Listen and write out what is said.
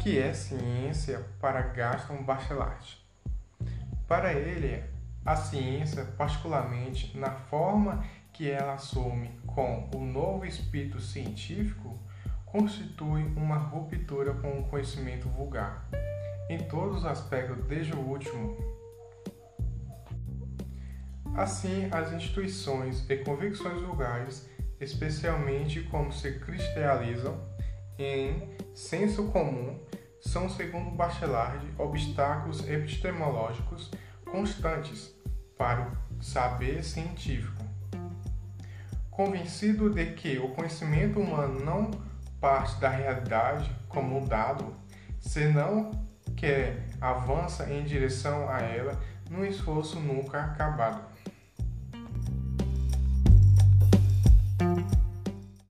que é ciência para Gaston Bachelard? Para ele, a ciência, particularmente na forma que ela assume com o novo espírito científico, constitui uma ruptura com o conhecimento vulgar, em todos os aspectos, desde o último. Assim, as instituições e convicções vulgares, especialmente como se cristalizam em senso comum, são, segundo Bachelard, obstáculos epistemológicos constantes para o saber científico. Convencido de que o conhecimento humano não parte da realidade como um dado, senão que avança em direção a ela num esforço nunca acabado.